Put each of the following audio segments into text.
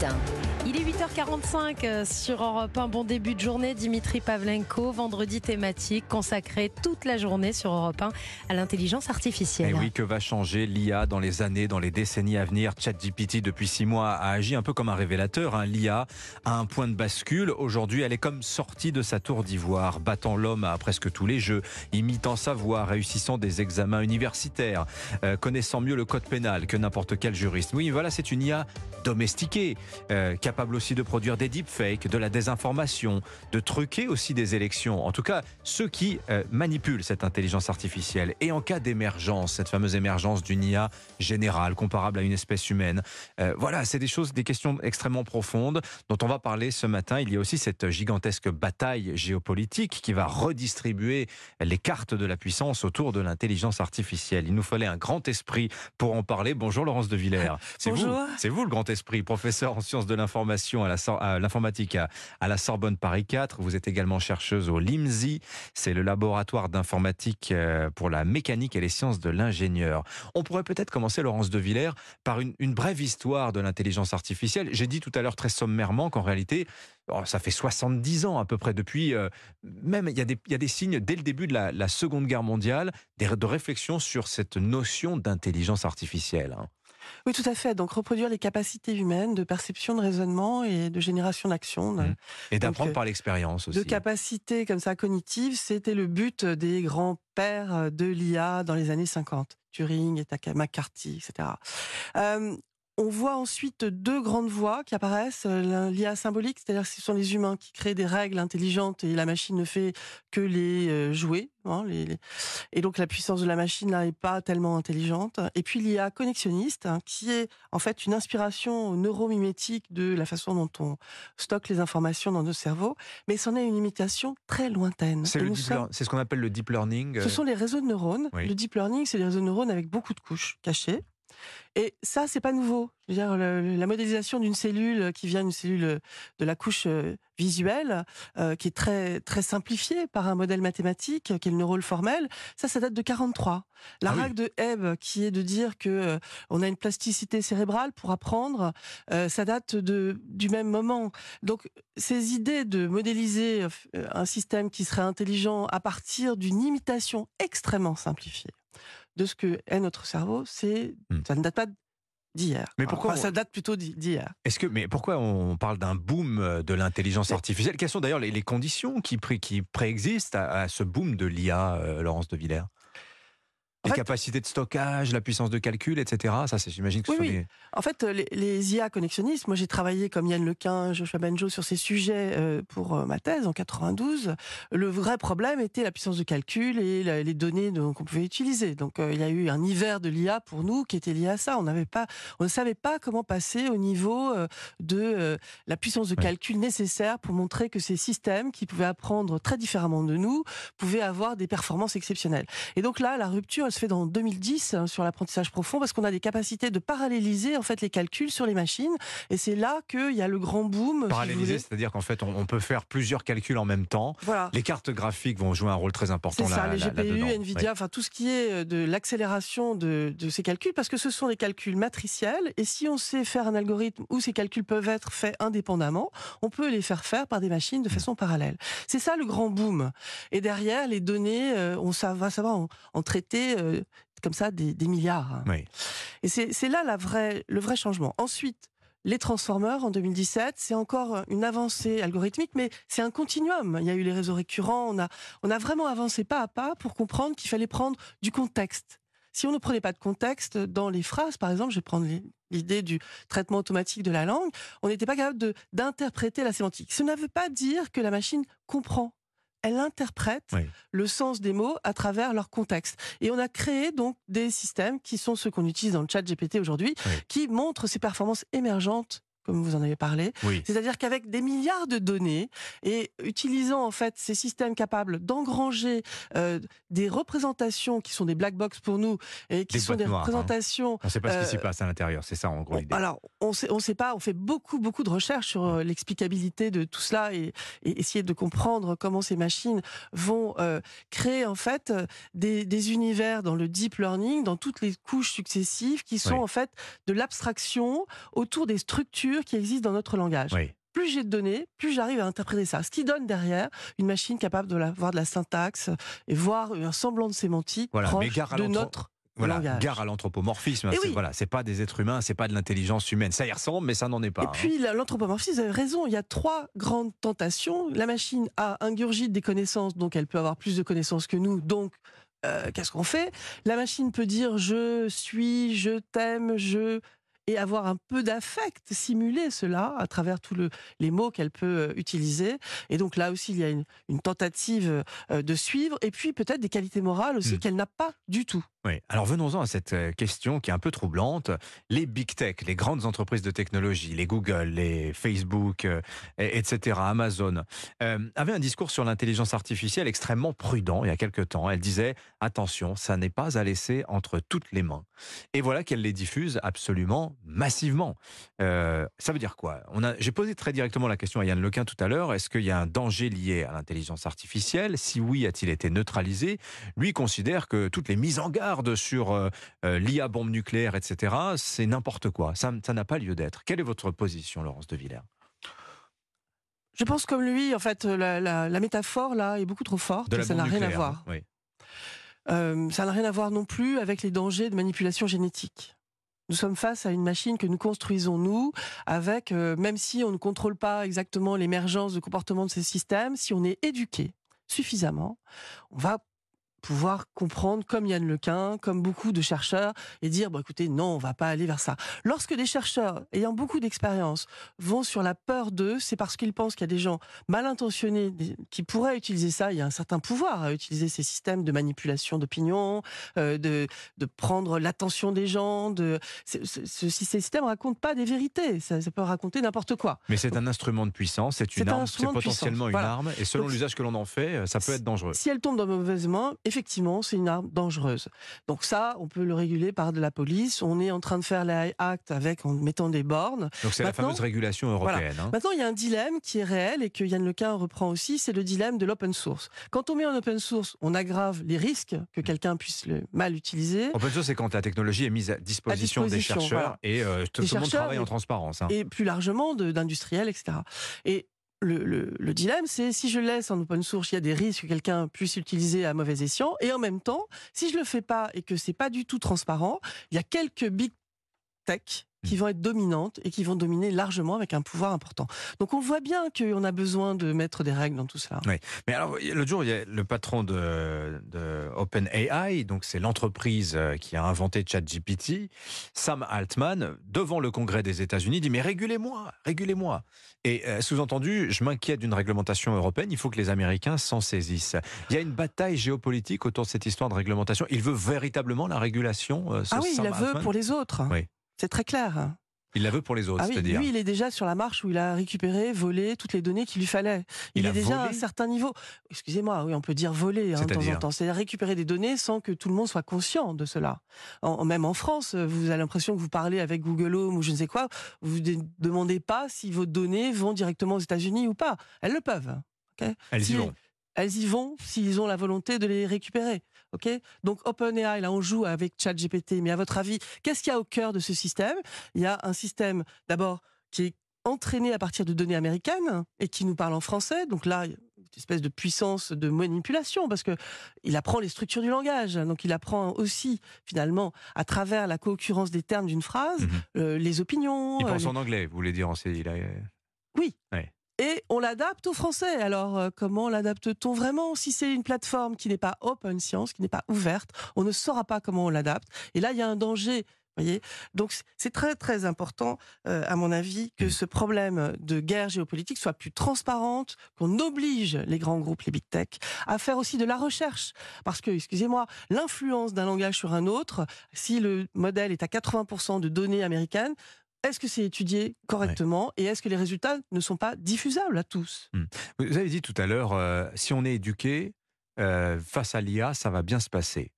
matin. Il est 8h45 euh, sur Europe 1. Bon début de journée, Dimitri Pavlenko. Vendredi thématique consacré toute la journée sur Europe 1 à l'intelligence artificielle. Et oui, que va changer l'IA dans les années, dans les décennies à venir? ChatGPT, depuis six mois, a agi un peu comme un révélateur. Hein. L'IA a un point de bascule. Aujourd'hui, elle est comme sortie de sa tour d'ivoire, battant l'homme à presque tous les jeux, imitant sa voix, réussissant des examens universitaires, euh, connaissant mieux le code pénal que n'importe quel juriste. Oui, voilà, c'est une IA domestiquée, euh, capable aussi de produire des deepfakes, de la désinformation, de truquer aussi des élections. En tout cas, ceux qui euh, manipulent cette intelligence artificielle. Et en cas d'émergence, cette fameuse émergence d'une IA générale, comparable à une espèce humaine, euh, voilà, c'est des choses, des questions extrêmement profondes dont on va parler ce matin. Il y a aussi cette gigantesque bataille géopolitique qui va redistribuer les cartes de la puissance autour de l'intelligence artificielle. Il nous fallait un grand esprit pour en parler. Bonjour Laurence de Villers. C'est vous, c'est vous le grand esprit, professeur en sciences de l'information à l'informatique à, la Sorbonne Paris 4. Vous êtes également chercheuse au LIMSI. C'est le laboratoire d'informatique euh, pour la mécanique et les sciences de l'ingénieur. On pourrait peut-être commencer, Laurence de Villers, par une, brève histoire de l'intelligence artificielle. J'ai dit tout à l'heure très sommairement qu'en réalité, oh, ça fait 70 ans à peu près depuis, euh, même il y, a des, signes dès le début de la, Seconde Guerre mondiale, de réflexion sur cette notion d'intelligence artificielle. Hein. Oui, tout à fait. Donc reproduire les capacités humaines de perception, de raisonnement et de génération d'action. Mmh. Et d'apprendre par l'expérience aussi. De capacités comme ça cognitives, c'était le but des grands pères de l'IA dans les années 50. Turing, et McCarthy, etc. Euh, on voit ensuite deux grandes voies qui apparaissent. Euh, L'IA symbolique, c'est-à-dire que ce sont les humains qui créent des règles intelligentes et la machine ne fait que les euh, jouer. Hein, et donc la puissance de la machine là n'est pas tellement intelligente. Et puis l'IA connexionniste, hein, qui est en fait une inspiration neuromimétique de la façon dont on stocke les informations dans nos cerveaux, mais c'en est une imitation très lointaine. C'est ce qu'on appelle le deep learning. Ce sont les réseaux de neurones. Le deep learning, c'est des réseaux de neurones avec beaucoup de couches cachées. Et ça, c'est pas nouveau. dire, la modélisation d'une cellule qui vient d'une cellule de la couche euh, visuelle, euh, qui est très très simplifiée par un modèle mathématique, qui est le neurone formel, ça, ça date de 43. La ah règle de Hebb, qui est de dire que euh, on a une plasticité cérébrale pour apprendre, ça date de du même moment. Donc, ces idées de modéliser un système qui serait intelligent à partir d'une imitation extrêmement simplifiée de ce que est notre cerveau, c'est hmm. ça ne date pas d'hier. Mais pourquoi ça date plutôt d'hier Est-ce que mais pourquoi on parle d'un boom euh, de l'intelligence artificielle? Quelles sont d'ailleurs les, conditions qui, qui préexistent à, ce boom de l'IA, euh, Laurence de Villers? Les capacités de stockage, la puissance de calcul, etc. Ça, c'est, j'imagine que ce oui, En fait, les, IA connexionnistes, moi j'ai travaillé comme Yann Lequin, Joshua Benjo sur ces sujets euh, pour euh, ma thèse en 92. Le vrai problème était la puissance de calcul et les données qu'on pouvait utiliser. Donc euh, il y a eu un hiver de l'IA pour nous qui était lié à ça. On n'avait pas, on ne savait pas comment passer au niveau de la puissance de calcul nécessaire pour montrer que ces systèmes qui pouvaient apprendre très différemment de nous pouvaient avoir des performances exceptionnelles. Et donc là, la rupture se fait dans 2010 hein, sur l'apprentissage profond parce qu'on a des capacités de paralléliser en fait les calculs sur les machines et c'est là qu'il y a le grand boom. Paralléliser, c'est-à-dire qu'en fait on, peut faire plusieurs calculs en même temps. Voilà. Les cartes graphiques vont jouer un rôle très important là. Ça, les GPU, Nvidia, enfin tout ce qui est euh, de l'accélération de, de ces calculs parce que ce sont des calculs matriciels et si on sait faire un algorithme où ces calculs peuvent être faits indépendamment, on peut les faire faire par des machines de façon parallèle. C'est ça le grand boom. Et derrière les données, euh, on va savoir en, en traiter euh, comme ça des, milliards. Et c'est là la vraie, le vrai changement. Ensuite, les transformeurs en 2017, c'est encore une avancée algorithmique, mais c'est un continuum. Il y a eu les réseaux récurrents, on a, on a vraiment avancé pas à pas pour comprendre qu'il fallait prendre du contexte. Si on ne prenait pas de contexte dans les phrases, par exemple, je vais prendre l'idée du traitement automatique de la langue, on n'était pas capable d'interpréter la sémantique. Ça ne veut pas dire que la machine comprend elle interprète le sens des mots à travers leur contexte. Et on a créé donc des systèmes qui sont ceux qu'on utilise dans le chat GPT aujourd'hui, qui montrent ces performances émergentes comme vous en avez parlé. C'est-à-dire qu'avec des milliards de données et utilisant en fait ces systèmes capables d'engranger euh, des représentations qui sont des black box pour nous et qui sont des hein. représentations. On ne sait pas ce qui s'y euh, passe à l'intérieur, c'est ça en gros l'idée. Alors on sait, on sait pas, on fait beaucoup beaucoup de recherches sur euh, l'explicabilité de tout cela et, essayer de comprendre comment ces machines vont créer en fait des, des, univers dans le deep learning, dans toutes les couches successives qui sont en fait de l'abstraction autour des structures qui existent dans notre langage. Plus j'ai de données, plus j'arrive à interpréter ça. Ce qui donne derrière une machine capable de voir de la syntaxe et voir un semblant de sémantique proche de notre voilà, gare à l'anthropomorphisme. C'est voilà, c'est pas des êtres humains, c'est pas de l'intelligence humaine. Ça y ressemble, mais ça n'en est pas. Et hein. puis l'anthropomorphisme, vous avez raison. Il y a trois grandes tentations. La machine a ingurgite des connaissances, donc elle peut avoir plus de connaissances que nous. Donc euh, qu'est-ce qu'on fait? La machine peut dire je suis, je t'aime, je et avoir un peu d'affect, simuler cela à travers tous les mots qu'elle peut euh, utiliser. Et donc là aussi, il y a une, tentative euh, de suivre, et puis peut-être des qualités morales aussi mmh. qu'elle n'a pas du tout. Oui, alors venons-en à cette euh, question qui est un peu troublante. Les big tech, les grandes entreprises de technologie, les Google, les Facebook, etc., Amazon, avaient un discours sur l'intelligence artificielle extrêmement prudent il y a quelque temps. Elle disait attention, ça n'est pas à laisser entre toutes les mains. Et voilà qu'elle les diffuse absolument massivement. Euh, ça veut dire quoi? J'ai posé très directement la question à Yann Lequin tout à l'heure. Est-ce qu'il y a un danger lié à l'intelligence artificielle? Si oui, a-t-il été neutralisé? Lui considère que toutes les mises en garde sur euh, euh, l'IA bombe nucléaire, etc., c'est n'importe quoi. Ça n'a pas lieu d'être. Quelle est votre position, Laurence de Villers? Je pense comme lui, en fait, la, métaphore là est beaucoup trop forte. ça n'a rien à voir. ça n'a rien à voir non plus avec les dangers de manipulation génétique. Nous sommes face à une machine que nous construisons nous, avec, euh, même si on ne contrôle pas exactement l'émergence de comportement de ces systèmes, si on est éduqué suffisamment, on va pouvoir comprendre comme Yann Lequin, comme beaucoup de chercheurs, et dire, bon écoutez, non, on va pas aller vers ça. Lorsque des chercheurs ayant beaucoup d'expérience vont sur la peur d'eux, c'est parce qu'ils pensent qu'il y a des gens mal intentionnés qui pourraient utiliser ça. Il y a un certain pouvoir à utiliser ces systèmes de manipulation d'opinion, euh, de, de prendre l'attention des gens. De, ce, ce, système raconte pas des vérités, ça, peut raconter n'importe quoi. Mais c'est un instrument de puissance, c'est une arme, c'est potentiellement une arme, et selon l'usage que l'on en fait, ça peut être dangereux. Si elle tombe dans mauvaise main, effectivement, c'est une arme dangereuse. Donc ça, on peut le réguler par de la police. On est en train de faire les actes avec en mettant des bornes. Donc c'est la fameuse régulation européenne. Hein. Maintenant, il y a un dilemme qui est réel et que Yann Lequin reprend aussi, c'est le dilemme de l'open source. Quand on met en open source, on aggrave les risques que quelqu'un puisse le mal utiliser. Open source, c'est quand la technologie est mise à disposition, des chercheurs et euh, tout, le monde travaille en transparence. Hein. Et plus largement d'industriels, etc. Et le, dilemme, c'est si je laisse en open source, il y a des risques que quelqu'un puisse utiliser à mauvais escient. Et en même temps, si je le fais pas et que c'est pas du tout transparent, il y a quelques big tech qui vont être dominantes et qui vont dominer largement avec un pouvoir important. Donc on voit bien qu'on a besoin de mettre des règles dans tout cela. Oui. Mais alors, l'autre jour, il y a le patron de, de OpenAI, donc c'est l'entreprise euh, qui a inventé ChatGPT, Sam Altman, devant le Congrès des États-Unis, dit Mais régulez-moi, régulez-moi. Et euh, sous-entendu, je m'inquiète d'une réglementation européenne, il faut que les Américains s'en saisissent. Il y a une bataille géopolitique autour de cette histoire de réglementation. Il veut véritablement la régulation euh, Ah oui, il la veut pour les autres. Oui. C'est très clair. Il la veut pour les autres, ah c'est-à-dire Lui, il est déjà sur la marche où il a récupéré, volé toutes les données qu'il lui fallait. Il, est déjà à un certain niveau. Excusez-moi, oui, on peut dire voler hein, de temps en temps. C'est-à-dire récupérer des données sans que tout le monde soit conscient de cela. même en France, vous avez l'impression que vous parlez avec Google Home ou je ne sais quoi, vous ne demandez pas si vos données vont directement aux États-Unis ou pas. Elles le peuvent. Elles y vont elles y vont s'ils ont la volonté de les récupérer. Ok Donc OpenAI, là on joue avec ChatGPT, mais à votre avis, qu'est-ce qu'il y a au cœur de ce système? Il y a un système d'abord qui est entraîné à partir de données américaines et qui nous parle en français. Donc là, une espèce de puissance de manipulation parce que il apprend les structures du langage. Donc il apprend aussi finalement à travers la co-occurrence des termes d'une phrase, mhm. euh, les opinions. Il pense euh, en anglais, vous voulez dire en il Oui. Ouais et on l'adapte au français. Alors, euh, comment l'adapte-t-on vraiment Si c'est une plateforme qui n'est pas open science, qui n'est pas ouverte, on ne saura pas comment on l'adapte. Et là, il y a un danger. Donc, c'est très, très important, euh, à mon avis, que ce problème de guerre géopolitique soit plus transparente, qu'on oblige les grands groupes, les big tech, à faire aussi de la recherche. Parce que, excusez-moi, l'influence d'un langage sur un autre, si le modèle est à 80% de données américaines, est-ce que c'est étudié correctement et est-ce que les résultats ne sont pas diffusables à tous? Hmm. Vous avez dit tout à l'heure, euh, si on est éduqué euh, face à l'IA, ça va bien se passer.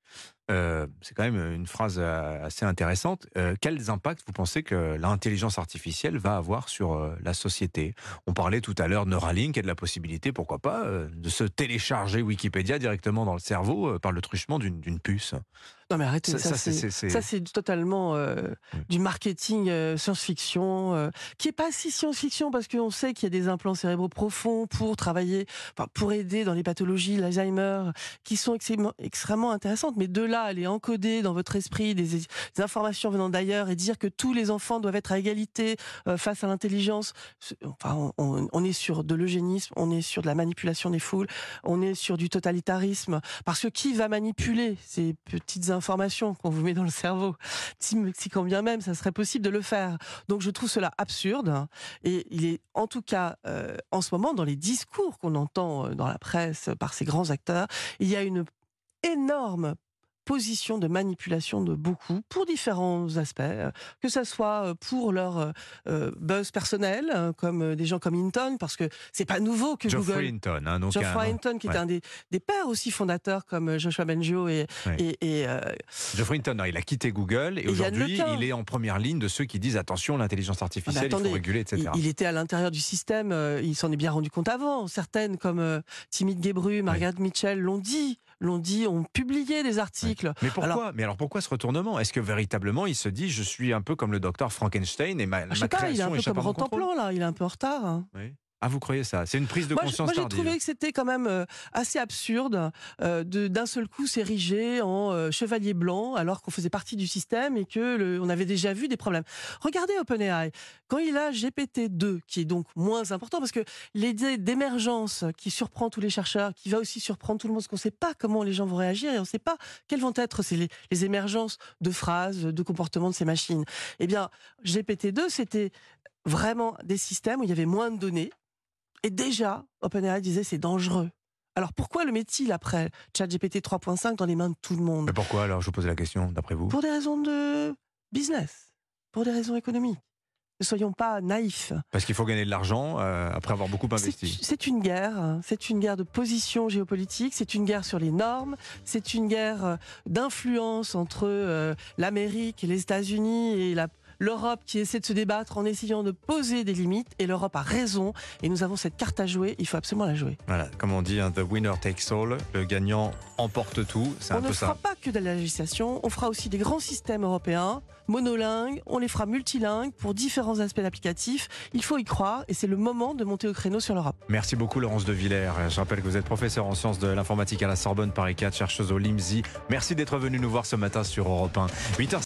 Euh, c'est quand même une phrase assez intéressante. quels impacts vous pensez que l'intelligence artificielle va avoir sur la société? On parlait tout à l'heure de Neuralink et de la possibilité, pourquoi pas, de se télécharger Wikipédia directement dans le cerveau par le truchement d'une puce. Non mais arrêtez, Ça- c'est- totalement euh, du marketing euh, science-fiction, euh, qui est pas si science-fiction parce qu'on sait qu'il y a des implants cérébraux profonds pour travailler, enfin, pour aider dans les pathologies, l'Alzheimer, qui sont extrêmement, extrêmement intéressantes. Mais de là, aller encoder dans votre esprit des, des informations venant d'ailleurs et dire que tous les enfants doivent être à égalité face à l'intelligence, enfin, on- on est sur de l'eugénisme, on est sur de la manipulation des foules, on est sur du totalitarisme. Parce que qui va manipuler ces petites informations qu'on vous met dans le cerveau si, si quand bien même ça serait possible de le faire. Donc je trouve cela absurde. Et il est en tout cas euh, en ce moment dans les discours qu'on entend euh, dans la presse par ces grands acteurs, il y a une énorme position de manipulation de beaucoup pour différents aspects, euh, que ça soit euh, pour leur euh, buzz personnel, euh, comme des gens comme Hinton, parce que c'est pas nouveau que Geoffrey Google Hinton, hein, donc Geoffrey un- Hinton, qui ouais. est un des, des pères aussi fondateurs comme Joshua Bengio et, Ouais. et, et, euh, Geoffrey Hinton, non, il a quitté Google et, aujourd'hui il est en première ligne de ceux qui disent attention l'intelligence artificielle, il attendez, faut réguler, etc. il, il était à l'intérieur du système, il s'en est bien rendu compte avant. Certaines comme Timmy Gebru, Margaret Mitchell l'ont dit, l'ont dit, ont publié des articles. Mais pourquoi Alors- Mais alors pourquoi ce retournement? Est-ce que véritablement il se dit je suis un peu comme le docteur Frankenstein et ma, Je sais ma pas, il est un peu comme Rantanplan là, il est un peu en retard. hein. Oui. Ah vous croyez ça? C'est une prise de Moi, je- conscience moi, j'ai trouvé que c'était quand même euh, assez absurde euh, d'un seul coup s'ériger en euh, chevalier blanc alors qu'on faisait partie du système et que le- on avait déjà vu des problèmes. Regardez OpenAI quand il a GPT-2 qui est donc moins important parce que l'idée d'émergence qui surprend tous les chercheurs, qui va aussi surprendre tout le monde parce qu'on ne sait pas comment les gens vont réagir et on ne sait pas quelles vont être les, les émergences de phrases, de comportements de ces machines. Eh bien, GPT-2 c'était vraiment des systèmes où il y avait moins de données et déjà, OpenAI disait c'est dangereux. Alors pourquoi le met-il après ChatGPT 3.5 dans les mains de tout le monde? Mais pourquoi alors Je vous pose la question d'après vous? Pour des raisons de business, pour des raisons économiques. Ne soyons pas naïfs. Parce qu'il faut gagner de l'argent euh, après avoir beaucoup investi. c'est une guerre, hein. c'est une guerre de position géopolitique, c'est une guerre sur les normes, c'est une guerre euh, d'influence entre euh, l'Amérique et les États-Unis et la- l'Europe qui essaie de se débattre en essayant de poser des limites. Et l'Europe a raison et nous avons cette carte à jouer, il faut absolument la jouer. Voilà, comme on dit, hein, the winner takes all, le gagnant emporte tout, c'est On un ne peu fera ça. pas que de la législation, on fera aussi des grands systèmes européens, monolingues, on les fera multilingues pour différents aspects d'applicatifs. Il faut y croire et c'est le moment de monter au créneau sur l'Europe. Merci beaucoup Laurence de Villers. Je rappelle que vous êtes professeur en sciences de l'informatique à la Sorbonne Paris 4, chercheuse au LIMSI. Merci d'être venu nous voir ce matin sur Europe 1. 8h